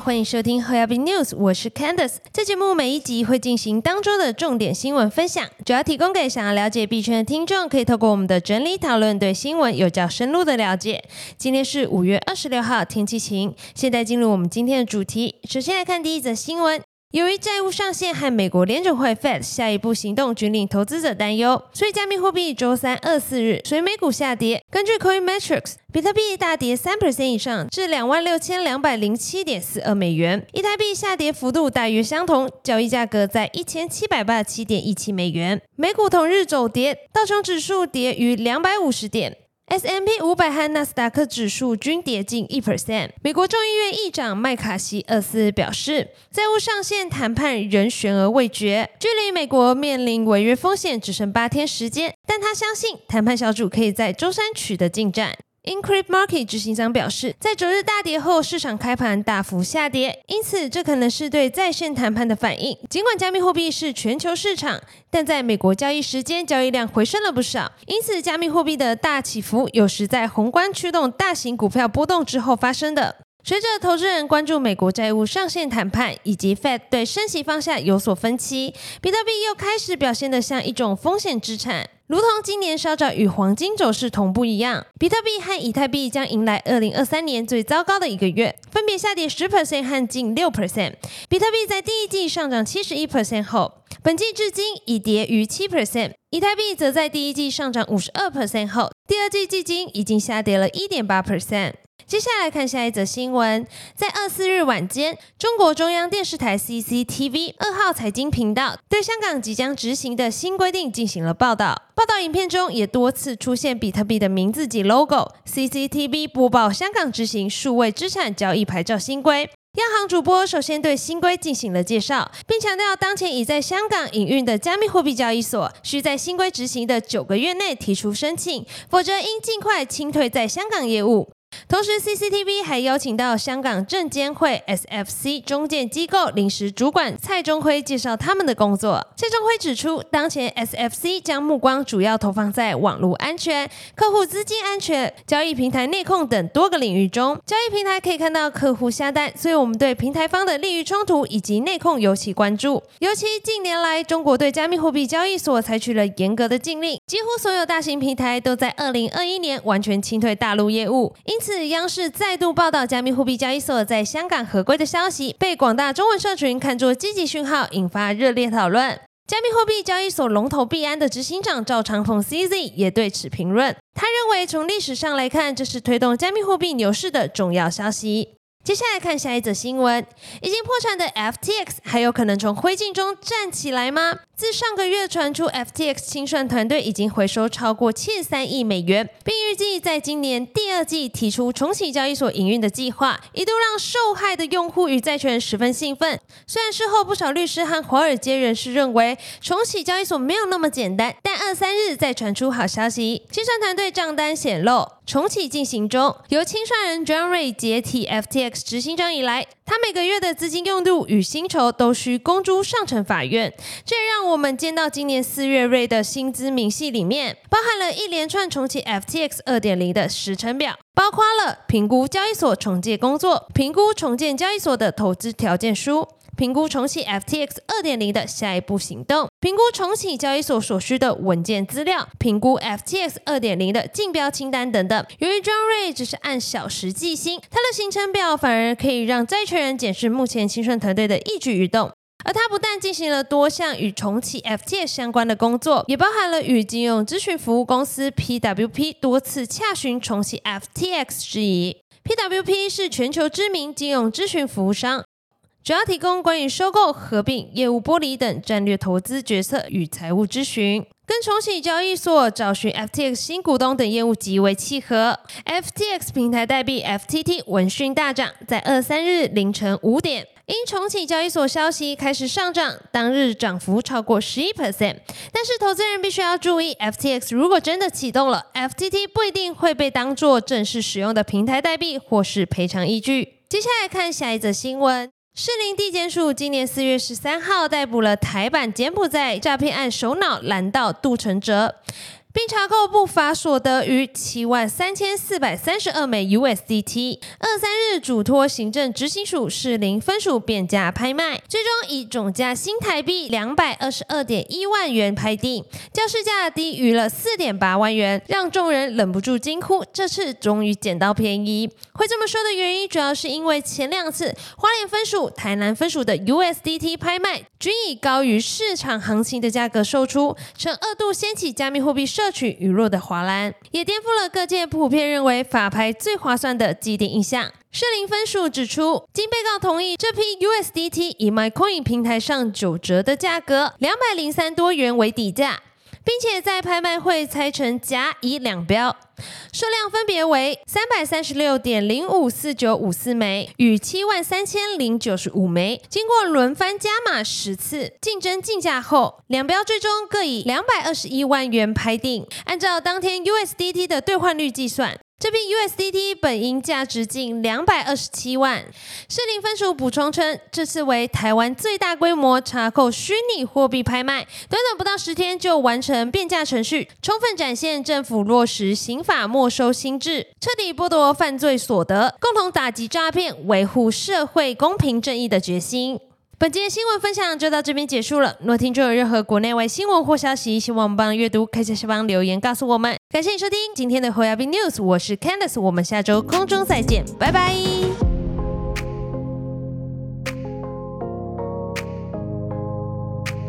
欢迎收听 h a b y News，我是 Candice。这节目每一集会进行当周的重点新闻分享，主要提供给想要了解币圈的听众，可以透过我们的整理讨论，对新闻有较深入的了解。今天是五月二十六号，天气晴。现在进入我们今天的主题，首先来看第一则新闻。由于债务上限和美国联准会 Fed 下一步行动均令投资者担忧，所以加密货币周三二四日随美股下跌。根据 Coin Metrics，比特币大跌三 percent 以上，至两万六千两百零七点四二美元；以太币下跌幅度大约相同，交易价格在一千七百八十七点一七美元。美股同日走跌，道琼指数跌逾两百五十点。S M P 五百和纳斯达克指数均跌近一 percent。美国众议院议长麦卡锡二四表示，债务上限谈判仍悬而未决，距离美国面临违约风险只剩八天时间，但他相信谈判小组可以在周三取得进展。Increase Market 执行长表示，在昨日大跌后，市场开盘大幅下跌，因此这可能是对在线谈判的反应。尽管加密货币是全球市场，但在美国交易时间交易量回升了不少，因此加密货币的大起伏有时在宏观驱动大型股票波动之后发生的。随着投资人关注美国债务上限谈判以及 Fed 对升息方向有所分歧，比特币又开始表现得像一种风险资产。如同今年稍早与黄金走势同步一样，比特币和以太币将迎来二零二三年最糟糕的一个月，分别下跌十 percent 和近六 percent。比特币在第一季上涨七十一 percent 后，本季至今已跌逾七 percent；以太币则在第一季上涨五十二 percent 后，第二季至今已经下跌了一点八 percent。接下来看下一则新闻，在二四日晚间，中国中央电视台 CCTV 二号财经频道对香港即将执行的新规定进行了报道。报道影片中也多次出现比特币的名字及 logo。CCTV 播报香港执行数位资产交易牌照新规。央行主播首先对新规进行了介绍，并强调当前已在香港营运的加密货币交易所，需在新规执行的九个月内提出申请，否则应尽快清退在香港业务。同时，CCTV 还邀请到香港证监会 SFC 中介机构临时主管蔡中辉介绍他们的工作。蔡中辉指出，当前 SFC 将目光主要投放在网络安全、客户资金安全、交易平台内控等多个领域中。交易平台可以看到客户下单，所以我们对平台方的利益冲突以及内控尤其关注。尤其近年来，中国对加密货币交易所采取了严格的禁令，几乎所有大型平台都在2021年完全清退大陆业务。因此，央视再度报道加密货币交易所在香港合规的消息，被广大中文社群看作积极讯号，引发热烈讨论。加密货币交易所龙头币安的执行长赵长凤 CZ 也对此评论，他认为从历史上来看，这是推动加密货币牛市的重要消息。接下来看下一则新闻，已经破产的 FTX 还有可能从灰烬中站起来吗？自上个月传出，FTX 清算团队已经回收超过七十三亿美元，并预计在今年第二季提出重启交易所营运的计划，一度让受害的用户与债权人十分兴奋。虽然事后不少律师和华尔街人士认为重启交易所没有那么简单，但二三日再传出好消息，清算团队账单显露，重启进行中。由清算人 John Ray 解体 FTX 执行长以来，他每个月的资金用度与薪酬都需公诸上层法院，这让我们见到今年四月瑞的薪资明细里面，包含了一连串重启 FTX 二点零的时程表，包括了评估交易所重建工作、评估重建交易所的投资条件书、评估重启 FTX 二点零的下一步行动、评估重启交易所所需的文件资料、评估 FTX 二点零的竞标清单等等。由于 John Ray 只是按小时计薪，他的行程表反而可以让债权人检视目前清算团队的一举一动。而他不但进行了多项与重启 FTX 相关的工作，也包含了与金融咨询服务公司 PWP 多次洽询重启 FTX 事宜。PWP 是全球知名金融咨询服务商，主要提供关于收购、合并、业务剥离等战略投资决策与财务咨询，跟重启交易所、找寻 FTX 新股东等业务极为契合。FTX 平台代币 FTT 闻讯大涨，在二三日凌晨五点。因重启交易所消息开始上涨，当日涨幅超过十一 percent。但是投资人必须要注意，FTX 如果真的启动了，FTT 不一定会被当作正式使用的平台代币或是赔偿依据。接下来看下一则新闻：士林地检署今年四月十三号逮捕了台版柬埔寨诈骗案首脑蓝道杜承哲。并查扣不法所得逾七万三千四百三十二枚 USDT。二三日主托行政执行署适龄分署变价拍卖，最终以总价新台币两百二十二点一万元拍定，较市价低于了四点八万元，让众人忍不住惊呼：这次终于捡到便宜！会这么说的原因，主要是因为前两次花莲分署、台南分署的 USDT 拍卖，均以高于市场行情的价格售出，曾二度掀起加密货币。摄取娱乐的华兰，也颠覆了各界普遍认为法拍最划算的既定印象。社林分数指出，经被告同意，这批 USDT 以 MyCoin 平台上九折的价格，两百零三多元为底价。并且在拍卖会拆成甲乙两标，数量分别为三百三十六点零五四九五四枚与七万三千零九十五枚。经过轮番加码十次竞争竞价后，两标最终各以两百二十一万元拍定。按照当天 USDT 的兑换率计算。这批 USDT 本应价值近两百二十七万。士林分署补充称，这次为台湾最大规模查扣虚拟货币拍卖，短短不到十天就完成变价程序，充分展现政府落实刑法没收新制，彻底剥夺犯罪所得，共同打击诈骗，维护社会公平正义的决心。本节新闻分享就到这边结束了。若听众有任何国内外新闻或消息，希望我们帮阅读，可以在下方留言告诉我们。感谢你收听今天的 h o y a b News，我是 Candice，我们下周空中再见，拜拜。